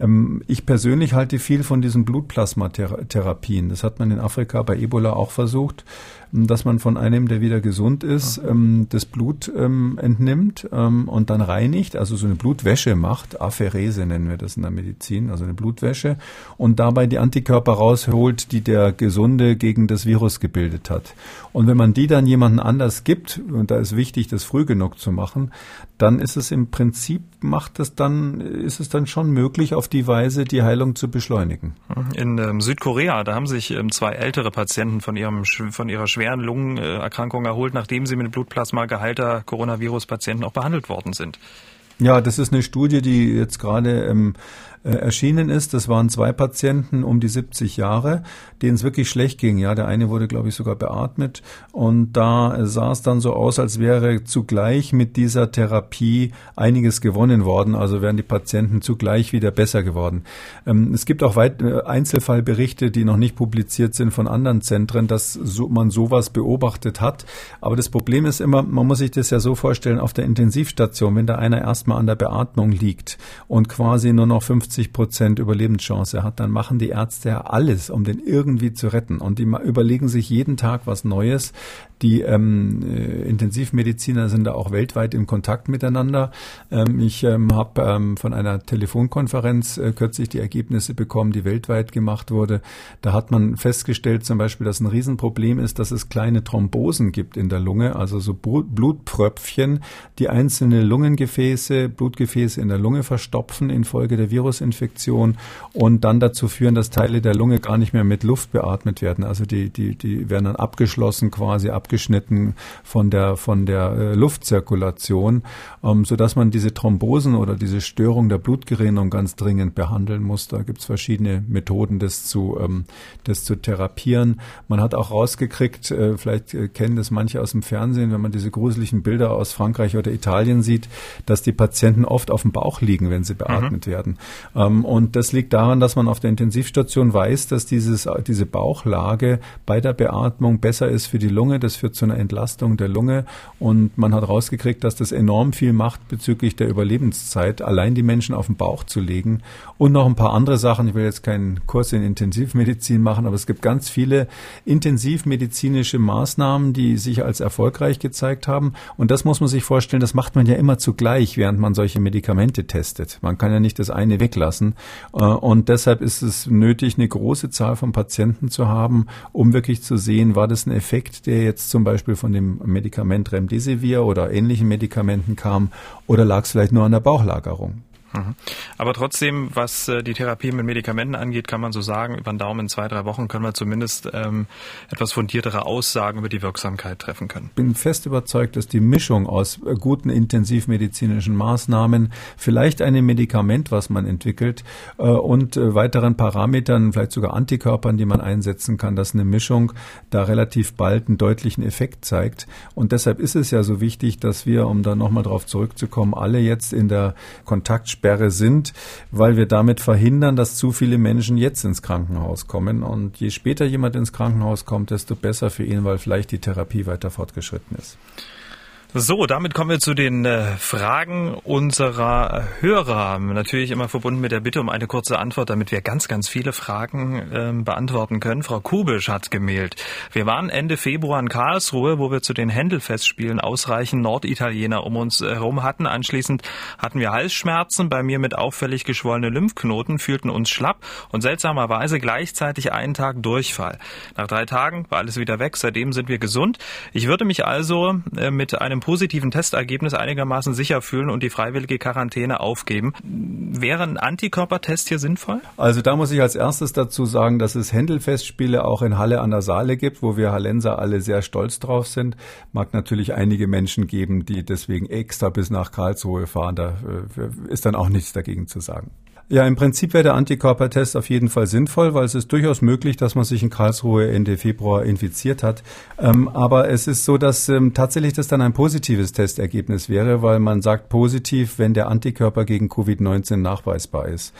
[SPEAKER 3] Ähm, ich persönlich halte viel von diesen Blutplasmatherapien. Das hat man in Afrika bei Ebola auch versucht dass man von einem, der wieder gesund ist, ähm, das Blut ähm, entnimmt ähm, und dann reinigt, also so eine Blutwäsche macht, Apherese nennen wir das in der Medizin, also eine Blutwäsche, und dabei die Antikörper rausholt, die der Gesunde gegen das Virus gebildet hat. Und wenn man die dann jemanden anders gibt, und da ist wichtig, das früh genug zu machen, dann ist es im Prinzip, macht es dann, ist es dann schon möglich, auf die Weise die Heilung zu beschleunigen.
[SPEAKER 2] In ähm, Südkorea, da haben sich ähm, zwei ältere Patienten von ihrem, von ihrer schweren Lungenerkrankung erholt, nachdem sie mit Blutplasma geheilter Coronavirus-Patienten auch behandelt worden sind.
[SPEAKER 3] Ja, das ist eine Studie, die jetzt gerade ähm, äh, erschienen ist. Das waren zwei Patienten um die 70 Jahre, denen es wirklich schlecht ging. Ja, der eine wurde, glaube ich, sogar beatmet. Und da sah es dann so aus, als wäre zugleich mit dieser Therapie einiges gewonnen worden. Also wären die Patienten zugleich wieder besser geworden. Ähm, es gibt auch äh, Einzelfallberichte, die noch nicht publiziert sind von anderen Zentren, dass man sowas beobachtet hat. Aber das Problem ist immer, man muss sich das ja so vorstellen, auf der Intensivstation, wenn da einer erstmal an der Beatmung liegt und quasi nur noch 50 50 Prozent Überlebenschance hat, dann machen die Ärzte ja alles, um den irgendwie zu retten. Und die überlegen sich jeden Tag was Neues. Die ähm, äh, Intensivmediziner sind da auch weltweit in Kontakt miteinander. Ähm, ich ähm, habe ähm, von einer Telefonkonferenz äh, kürzlich die Ergebnisse bekommen, die weltweit gemacht wurde. Da hat man festgestellt zum Beispiel, dass ein Riesenproblem ist, dass es kleine Thrombosen gibt in der Lunge, also so Blutpröpfchen, die einzelne Lungengefäße, Blutgefäße in der Lunge verstopfen infolge der Virusinfektion und dann dazu führen, dass Teile der Lunge gar nicht mehr mit Luft beatmet werden. Also die, die, die werden dann abgeschlossen quasi ab abgeschnitten von der, von der äh, Luftzirkulation, ähm, sodass man diese Thrombosen oder diese Störung der Blutgerinnung ganz dringend behandeln muss. Da gibt es verschiedene Methoden, das zu, ähm, das zu therapieren. Man hat auch rausgekriegt, äh, vielleicht äh, kennen das manche aus dem Fernsehen, wenn man diese gruseligen Bilder aus Frankreich oder Italien sieht, dass die Patienten oft auf dem Bauch liegen, wenn sie beatmet mhm. werden. Ähm, und das liegt daran, dass man auf der Intensivstation weiß, dass dieses, diese Bauchlage bei der Beatmung besser ist für die Lunge. Das führt zu einer Entlastung der Lunge und man hat rausgekriegt, dass das enorm viel macht bezüglich der Überlebenszeit, allein die Menschen auf den Bauch zu legen und noch ein paar andere Sachen. Ich will jetzt keinen Kurs in Intensivmedizin machen, aber es gibt ganz viele intensivmedizinische Maßnahmen, die sich als erfolgreich gezeigt haben und das muss man sich vorstellen, das macht man ja immer zugleich, während man solche Medikamente testet. Man kann ja nicht das eine weglassen äh, und deshalb ist es nötig, eine große Zahl von Patienten zu haben, um wirklich zu sehen, war das ein Effekt, der jetzt zum Beispiel von dem Medikament Remdesivir oder ähnlichen Medikamenten kam oder lag es vielleicht nur an der Bauchlagerung.
[SPEAKER 2] Mhm. Aber trotzdem, was äh, die Therapie mit Medikamenten angeht, kann man so sagen, über den Daumen in zwei, drei Wochen können wir zumindest ähm, etwas fundiertere Aussagen über die Wirksamkeit treffen können.
[SPEAKER 3] Bin fest überzeugt, dass die Mischung aus äh, guten intensivmedizinischen Maßnahmen, vielleicht einem Medikament, was man entwickelt, äh, und äh, weiteren Parametern, vielleicht sogar Antikörpern, die man einsetzen kann, dass eine Mischung da relativ bald einen deutlichen Effekt zeigt. Und deshalb ist es ja so wichtig, dass wir, um da nochmal drauf zurückzukommen, alle jetzt in der Kontaktsperre Ausgangssperre sind, weil wir damit verhindern, dass zu viele Menschen jetzt ins Krankenhaus kommen. Und je später jemand ins Krankenhaus kommt, desto besser für ihn, weil vielleicht die Therapie weiter fortgeschritten ist.
[SPEAKER 2] So, damit kommen wir zu den äh, Fragen unserer Hörer. Natürlich immer verbunden mit der Bitte um eine kurze Antwort, damit wir ganz, ganz viele Fragen äh, beantworten können. Frau Kubisch hat gemeldet. Wir waren Ende Februar in Karlsruhe, wo wir zu den Händelfestspielen ausreichend Norditaliener um uns herum hatten. Anschließend hatten wir Halsschmerzen, bei mir mit auffällig geschwollene Lymphknoten, fühlten uns schlapp und seltsamerweise gleichzeitig einen Tag Durchfall. Nach drei Tagen war alles wieder weg. Seitdem sind wir gesund. Ich würde mich also äh, mit einem positiven Testergebnis einigermaßen sicher fühlen und die freiwillige Quarantäne aufgeben. Wäre ein Antikörpertest hier sinnvoll?
[SPEAKER 3] Also da muss ich als erstes dazu sagen, dass es Händelfestspiele auch in Halle an der Saale gibt, wo wir Hallenser alle sehr stolz drauf sind. Mag natürlich einige Menschen geben, die deswegen extra bis nach Karlsruhe fahren. Da äh, ist dann auch nichts dagegen zu sagen. Ja, im Prinzip wäre der Antikörpertest auf jeden Fall sinnvoll, weil es ist durchaus möglich, dass man sich in Karlsruhe Ende Februar infiziert hat. Ähm, aber es ist so, dass ähm, tatsächlich das dann ein positives Testergebnis wäre, weil man sagt positiv, wenn der Antikörper gegen Covid-19 nachweisbar ist,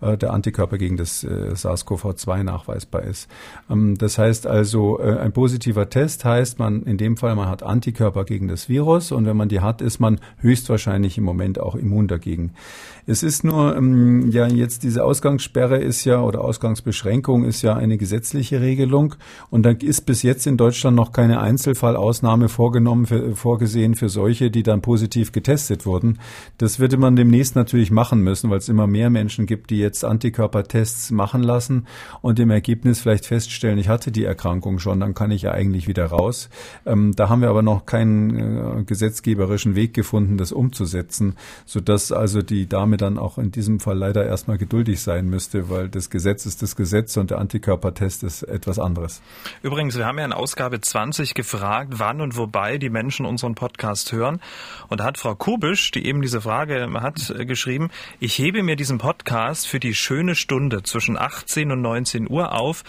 [SPEAKER 3] äh, der Antikörper gegen das äh, SARS-CoV-2 nachweisbar ist. Ähm, das heißt also, äh, ein positiver Test heißt man in dem Fall, man hat Antikörper gegen das Virus und wenn man die hat, ist man höchstwahrscheinlich im Moment auch immun dagegen. Es ist nur, ähm, ja, jetzt diese Ausgangssperre ist ja oder Ausgangsbeschränkung ist ja eine gesetzliche Regelung und da ist bis jetzt in Deutschland noch keine Einzelfallausnahme vorgenommen, für, vorgesehen für solche, die dann positiv getestet wurden. Das würde man demnächst natürlich machen müssen, weil es immer mehr Menschen gibt, die jetzt Antikörpertests machen lassen und im Ergebnis vielleicht feststellen, ich hatte die Erkrankung schon, dann kann ich ja eigentlich wieder raus. Ähm, da haben wir aber noch keinen äh, gesetzgeberischen Weg gefunden, das umzusetzen, sodass also die Dame dann auch in diesem Fall leider erstmal geduldig sein müsste, weil das Gesetz ist das Gesetz und der Antikörpertest ist etwas anderes.
[SPEAKER 2] Übrigens, wir haben ja in Ausgabe 20 gefragt, wann und wobei die Menschen unseren Podcast hören. Und da hat Frau Kubisch, die eben diese Frage hat, äh, geschrieben, ich hebe mir diesen Podcast für die schöne Stunde zwischen 18 und 19 Uhr auf,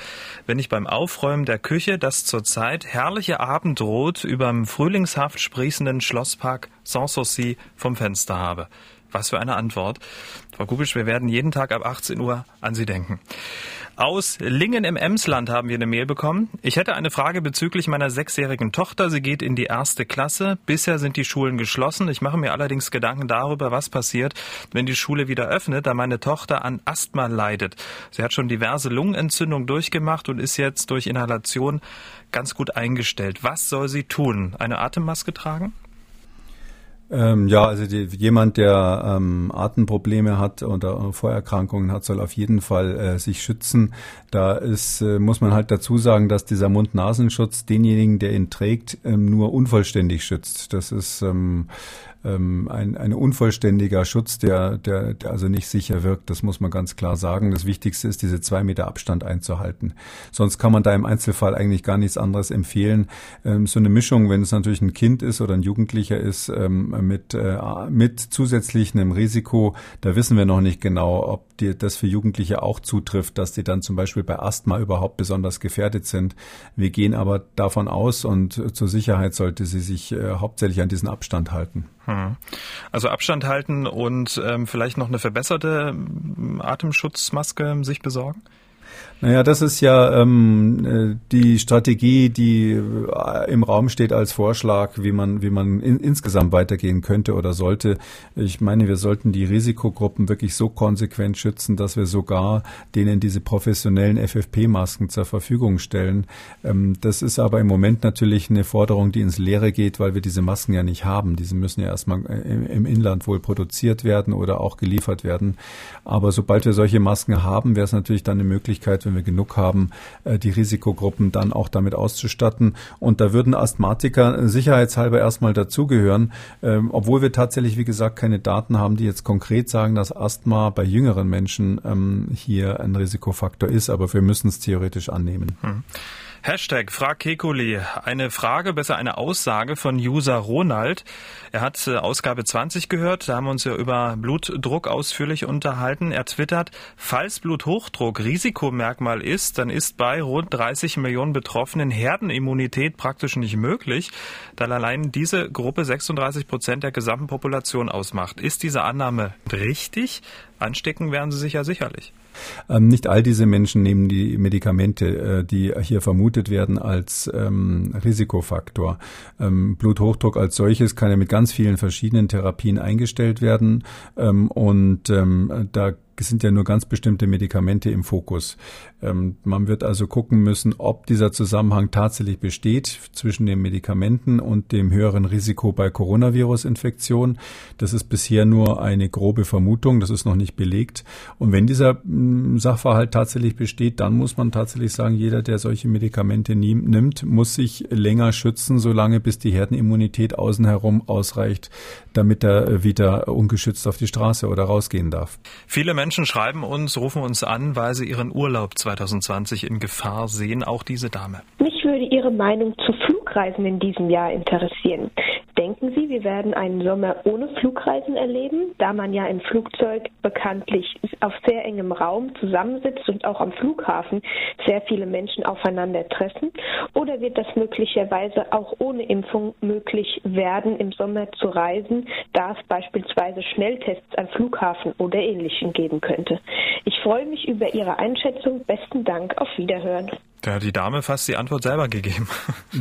[SPEAKER 2] wenn ich beim Aufräumen der Küche das zurzeit herrliche Abendrot überm frühlingshaft sprießenden Schlosspark Sanssouci vom Fenster habe. Was für eine Antwort. Frau Kubisch, wir werden jeden Tag ab 18 Uhr an Sie denken. Aus Lingen im Emsland haben wir eine Mail bekommen. Ich hätte eine Frage bezüglich meiner sechsjährigen Tochter. Sie geht in die erste Klasse. Bisher sind die Schulen geschlossen. Ich mache mir allerdings Gedanken darüber, was passiert, wenn die Schule wieder öffnet, da meine Tochter an Asthma leidet. Sie hat schon diverse Lungenentzündungen durchgemacht und ist jetzt durch Inhalation ganz gut eingestellt. Was soll sie tun? Eine Atemmaske tragen?
[SPEAKER 3] Ähm, ja, also die, jemand, der ähm, Atemprobleme hat oder Vorerkrankungen hat, soll auf jeden Fall äh, sich schützen. Da ist, äh, muss man halt dazu sagen, dass dieser Mund-Nasenschutz denjenigen, der ihn trägt, ähm, nur unvollständig schützt. Das ist ähm, ein, ein unvollständiger Schutz, der, der, der also nicht sicher wirkt. Das muss man ganz klar sagen. Das Wichtigste ist, diese zwei Meter Abstand einzuhalten. Sonst kann man da im Einzelfall eigentlich gar nichts anderes empfehlen. Ähm, so eine Mischung, wenn es natürlich ein Kind ist oder ein Jugendlicher ist, ähm, mit, äh, mit zusätzlich einem Risiko, da wissen wir noch nicht genau, ob die, das für Jugendliche auch zutrifft, dass die dann zum Beispiel bei Asthma überhaupt besonders gefährdet sind. Wir gehen aber davon aus und zur Sicherheit sollte sie sich äh, hauptsächlich an diesen Abstand halten. Hm.
[SPEAKER 2] Also Abstand halten und ähm, vielleicht noch eine verbesserte ähm, Atemschutzmaske sich besorgen?
[SPEAKER 3] Naja, das ist ja ähm, äh, die Strategie, die äh, im Raum steht als Vorschlag, wie man, wie man in, insgesamt weitergehen könnte oder sollte. Ich meine, wir sollten die Risikogruppen wirklich so konsequent schützen, dass wir sogar denen diese professionellen FFP-Masken zur Verfügung stellen. Ähm, das ist aber im Moment natürlich eine Forderung, die ins Leere geht, weil wir diese Masken ja nicht haben. Diese müssen ja erstmal äh, im Inland wohl produziert werden oder auch geliefert werden. Aber sobald wir solche Masken haben, wäre es natürlich dann eine Möglichkeit, wenn wir genug haben, äh, die Risikogruppen dann auch damit auszustatten. Und da würden Asthmatiker sicherheitshalber erstmal dazugehören, ähm, obwohl wir tatsächlich, wie gesagt, keine Daten haben, die jetzt konkret sagen, dass Asthma bei jüngeren Menschen ähm, hier ein Risikofaktor ist. Aber wir müssen es theoretisch annehmen. Hm.
[SPEAKER 2] Hashtag Frag Kekuli. Eine Frage, besser eine Aussage von User Ronald. Er hat äh, Ausgabe 20 gehört. Da haben wir uns ja über Blutdruck ausführlich unterhalten. Er twittert, falls Bluthochdruck Risikomerkmal ist, dann ist bei rund 30 Millionen Betroffenen Herdenimmunität praktisch nicht möglich, da allein diese Gruppe 36 Prozent der gesamten Population ausmacht. Ist diese Annahme richtig? Anstecken werden sie sich ja sicherlich.
[SPEAKER 3] Ähm, nicht all diese Menschen nehmen die Medikamente, äh, die hier vermutet werden, als ähm, Risikofaktor. Ähm, Bluthochdruck als solches kann ja mit ganz vielen verschiedenen Therapien eingestellt werden ähm, und ähm, da sind ja nur ganz bestimmte Medikamente im Fokus. Ähm, man wird also gucken müssen, ob dieser Zusammenhang tatsächlich besteht zwischen den Medikamenten und dem höheren Risiko bei Coronavirus-Infektion. Das ist bisher nur eine grobe Vermutung, das ist noch nicht belegt. Und wenn dieser mm, Sachverhalt tatsächlich besteht, dann muss man tatsächlich sagen, jeder, der solche Medikamente nimmt, muss sich länger schützen, solange bis die Herdenimmunität außen herum ausreicht, damit er wieder ungeschützt auf die Straße oder rausgehen darf.
[SPEAKER 2] Viele Menschen schreiben uns, rufen uns an, weil sie ihren Urlaub 2020 in Gefahr sehen. Auch diese Dame.
[SPEAKER 5] Mich würde Ihre Meinung zu Flugreisen in diesem Jahr interessieren. Denken Sie, wir werden einen Sommer ohne Flugreisen erleben, da man ja im Flugzeug bekanntlich auf sehr engem Raum zusammensitzt und auch am Flughafen sehr viele Menschen aufeinandertreffen? Oder wird das möglicherweise auch ohne Impfung möglich werden, im Sommer zu reisen, da es beispielsweise Schnelltests am Flughafen oder ähnlichem geben könnte? Ich freue mich über Ihre Einschätzung. Besten Dank. Auf Wiederhören.
[SPEAKER 2] Da hat die Dame fast die Antwort selber gegeben. <laughs>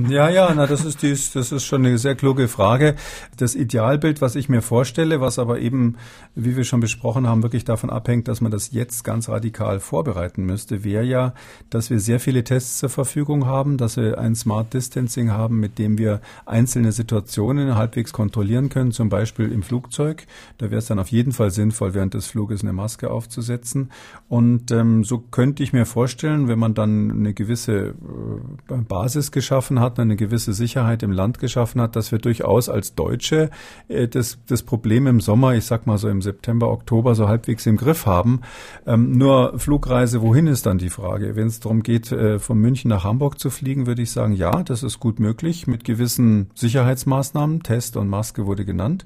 [SPEAKER 3] Ja, ja, na, das ist dies, das ist schon eine sehr kluge Frage. Das Idealbild, was ich mir vorstelle, was aber eben, wie wir schon besprochen haben, wirklich davon abhängt, dass man das jetzt ganz radikal vorbereiten müsste, wäre ja, dass wir sehr viele Tests zur Verfügung haben, dass wir ein Smart Distancing haben, mit dem wir einzelne Situationen halbwegs kontrollieren können, zum Beispiel im Flugzeug. Da wäre es dann auf jeden Fall sinnvoll, während des Fluges eine Maske aufzusetzen. Und ähm, so könnte ich mir vorstellen, wenn man dann eine gewisse gewisse äh, Basis geschaffen hat, eine gewisse Sicherheit im Land geschaffen hat, dass wir durchaus als Deutsche äh, das, das Problem im Sommer, ich sag mal so im September, Oktober so halbwegs im Griff haben. Ähm, nur Flugreise, wohin ist dann die Frage? Wenn es darum geht, äh, von München nach Hamburg zu fliegen, würde ich sagen, ja, das ist gut möglich mit gewissen Sicherheitsmaßnahmen. Test und Maske wurde genannt.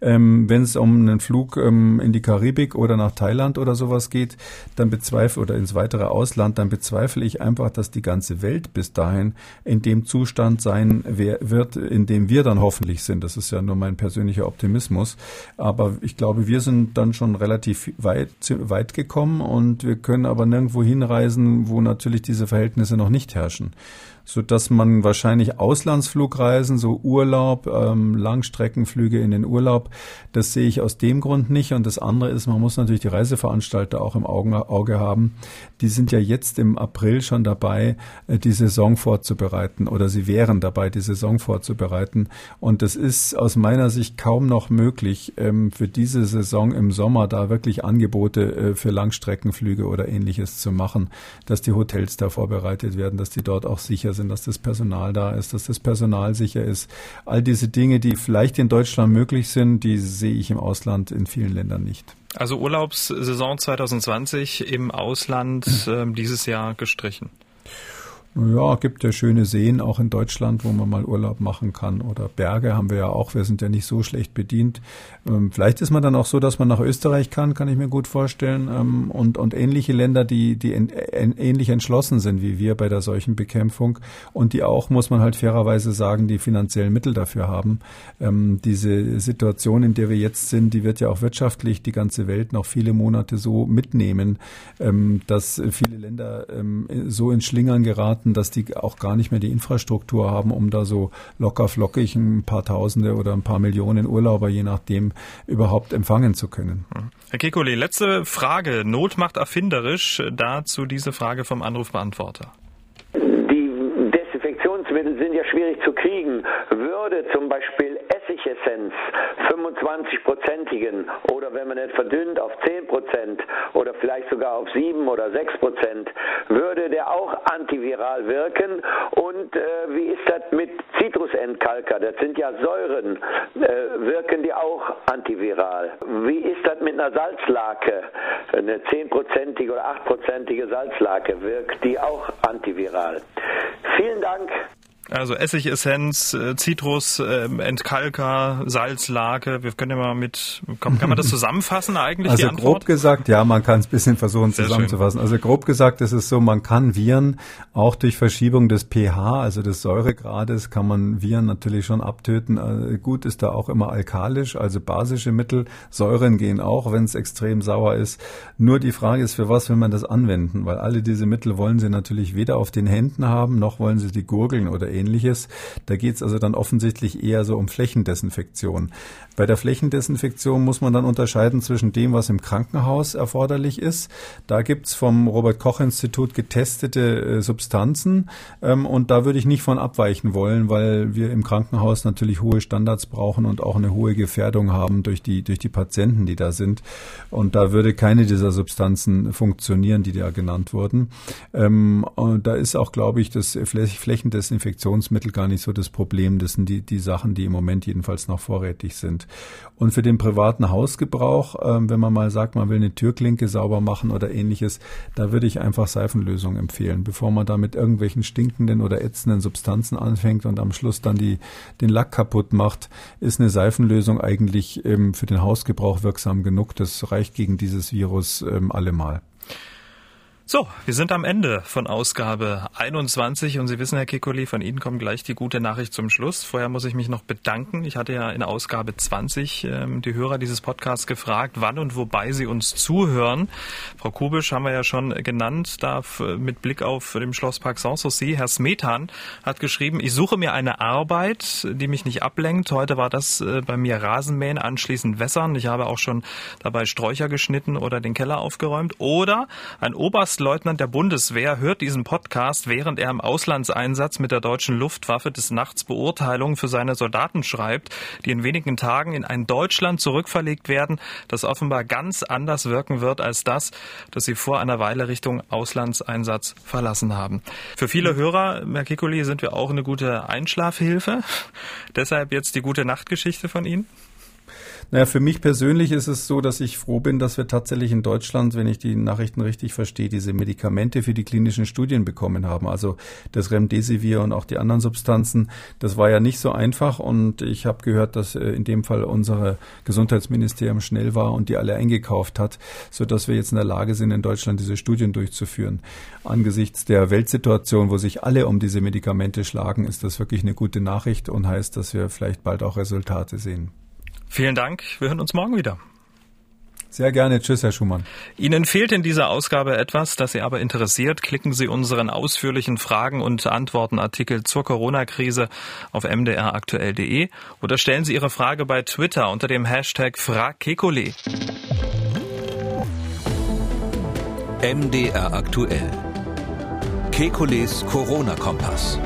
[SPEAKER 3] Ähm, Wenn es um einen Flug ähm, in die Karibik oder nach Thailand oder sowas geht, dann bezweifle oder ins weitere Ausland, dann bezweifle ich einfach, dass dass die ganze Welt bis dahin in dem Zustand sein wird, in dem wir dann hoffentlich sind. Das ist ja nur mein persönlicher Optimismus. Aber ich glaube, wir sind dann schon relativ weit, weit gekommen und wir können aber nirgendwo hinreisen, wo natürlich diese Verhältnisse noch nicht herrschen so dass man wahrscheinlich Auslandsflugreisen, so Urlaub, ähm, Langstreckenflüge in den Urlaub, das sehe ich aus dem Grund nicht. Und das andere ist, man muss natürlich die Reiseveranstalter auch im Auge haben. Die sind ja jetzt im April schon dabei, äh, die Saison vorzubereiten oder sie wären dabei, die Saison vorzubereiten. Und es ist aus meiner Sicht kaum noch möglich, ähm, für diese Saison im Sommer da wirklich Angebote äh, für Langstreckenflüge oder ähnliches zu machen, dass die Hotels da vorbereitet werden, dass die dort auch sicher sind, dass das Personal da ist, dass das Personal sicher ist. All diese Dinge, die vielleicht in Deutschland möglich sind, die sehe ich im Ausland in vielen Ländern nicht.
[SPEAKER 2] Also Urlaubssaison 2020 im Ausland <clears throat> äh, dieses Jahr gestrichen.
[SPEAKER 3] Ja, gibt ja schöne Seen auch in Deutschland, wo man mal Urlaub machen kann. Oder Berge haben wir ja auch. Wir sind ja nicht so schlecht bedient. Ähm, vielleicht ist man dann auch so, dass man nach Österreich kann, kann ich mir gut vorstellen. Ähm, und, und ähnliche Länder, die, die ähnlich entschlossen sind wie wir bei der solchen Bekämpfung und die auch, muss man halt fairerweise sagen, die finanziellen Mittel dafür haben. Ähm, diese Situation, in der wir jetzt sind, die wird ja auch wirtschaftlich die ganze Welt noch viele Monate so mitnehmen, dass viele Länder so in Schlingern geraten, berichten, dass die auch gar nicht mehr die Infrastruktur haben, um da so locker flockig ein paar Tausende oder ein paar Millionen Urlauber, je nachdem, überhaupt empfangen zu können.
[SPEAKER 2] Herr Kekulé, letzte Frage. Not macht erfinderisch. Dazu diese Frage vom Anrufbeantworter.
[SPEAKER 6] Die Desinfektionsmittel sind ja schwierig zu kriegen. Würde zum Beispiel Essigessenz 25-prozentigen oder wenn man es verdünnt auf 10 Prozent oder vielleicht sogar auf 7 oder 6 Prozent, würde der auch antiviral wirken. Und äh, wie ist das mit Zitrusentkalker? Das sind ja Säuren. Äh, wirken die auch antiviral? Wie ist das mit einer Salzlake? Eine 10-prozentige oder 8-prozentige Salzlake wirkt die auch antiviral? Vielen Dank.
[SPEAKER 2] Also Essigessenz, äh, Zitrus, äh, Entkalker, Salzlake. Wir können ja mal mit, kann, kann man das <laughs> zusammenfassen eigentlich?
[SPEAKER 3] Also grob gesagt, ja, man kann es ein bisschen versuchen Sehr zusammenzufassen. Schön. Also grob gesagt ist es so, man kann Viren auch durch Verschiebung des pH, also des Säuregrades, kann man Viren natürlich schon abtöten. Also gut ist da auch immer alkalisch, also basische Mittel. Säuren gehen auch, wenn es extrem sauer ist. Nur die Frage ist, für was will man das anwenden? Weil alle diese Mittel wollen sie natürlich weder auf den Händen haben, noch wollen sie die gurgeln oder ähnliches. Da geht es also dann offensichtlich eher so um Flächendesinfektion. Bei der Flächendesinfektion muss man dann unterscheiden zwischen dem, was im Krankenhaus erforderlich ist. Da gibt's vom Robert Koch Institut getestete äh, Substanzen ähm, und da würde ich nicht von abweichen wollen, weil wir im Krankenhaus natürlich hohe Standards brauchen und auch eine hohe Gefährdung haben durch die, durch die Patienten, die da sind. Und da würde keine dieser Substanzen funktionieren, die da genannt wurden. Ähm, da ist auch, glaube ich, das Flächendesinfektion Desinfektionsmittel gar nicht so das Problem. Das sind die, die Sachen, die im Moment jedenfalls noch vorrätig sind. Und für den privaten Hausgebrauch, ähm, wenn man mal sagt, man will eine Türklinke sauber machen oder ähnliches, da würde ich einfach Seifenlösung empfehlen, bevor man da mit irgendwelchen stinkenden oder ätzenden Substanzen anfängt und am Schluss dann die, den Lack kaputt macht, ist eine Seifenlösung eigentlich ähm, für den Hausgebrauch wirksam genug. Das reicht gegen dieses Virus ähm, allemal.
[SPEAKER 2] So, wir sind am Ende von Ausgabe 21 und Sie wissen, Herr Kikoli, von Ihnen kommt gleich die gute Nachricht zum Schluss. Vorher muss ich mich noch bedanken. Ich hatte ja in Ausgabe 20 ähm, die Hörer dieses Podcasts gefragt, wann und wobei sie uns zuhören. Frau Kubisch haben wir ja schon genannt, da mit Blick auf dem Schlosspark Sanssouci. Herr Smetan hat geschrieben, ich suche mir eine Arbeit, die mich nicht ablenkt. Heute war das äh, bei mir Rasenmähen, anschließend Wässern. Ich habe auch schon dabei Sträucher geschnitten oder den Keller aufgeräumt. Oder ein Oberst Oberstleutnant der Bundeswehr hört diesen Podcast, während er im Auslandseinsatz mit der deutschen Luftwaffe des Nachts Beurteilungen für seine Soldaten schreibt, die in wenigen Tagen in ein Deutschland zurückverlegt werden, das offenbar ganz anders wirken wird als das, das sie vor einer Weile Richtung Auslandseinsatz verlassen haben. Für viele Hörer, Herr Kikuli, sind wir auch eine gute Einschlafhilfe. <laughs> Deshalb jetzt die gute Nachtgeschichte von Ihnen.
[SPEAKER 3] Naja, für mich persönlich ist es so, dass ich froh bin, dass wir tatsächlich in Deutschland, wenn ich die Nachrichten richtig verstehe, diese Medikamente für die klinischen Studien bekommen haben. Also das Remdesivir und auch die anderen Substanzen. Das war ja nicht so einfach und ich habe gehört, dass äh, in dem Fall unser Gesundheitsministerium schnell war und die alle eingekauft hat, so dass wir jetzt in der Lage sind, in Deutschland diese Studien durchzuführen. Angesichts der Weltsituation, wo sich alle um diese Medikamente schlagen, ist das wirklich eine gute Nachricht und heißt, dass wir vielleicht bald auch Resultate sehen.
[SPEAKER 2] Vielen Dank. Wir hören uns morgen wieder.
[SPEAKER 3] Sehr gerne. Tschüss, Herr Schumann.
[SPEAKER 2] Ihnen fehlt in dieser Ausgabe etwas, das Sie aber interessiert. Klicken Sie unseren ausführlichen Fragen und Antwortenartikel zur Corona-Krise auf mdraktuell.de oder stellen Sie Ihre Frage bei Twitter unter dem Hashtag FragKekole.
[SPEAKER 1] MDR aktuell. Kekules Corona-Kompass.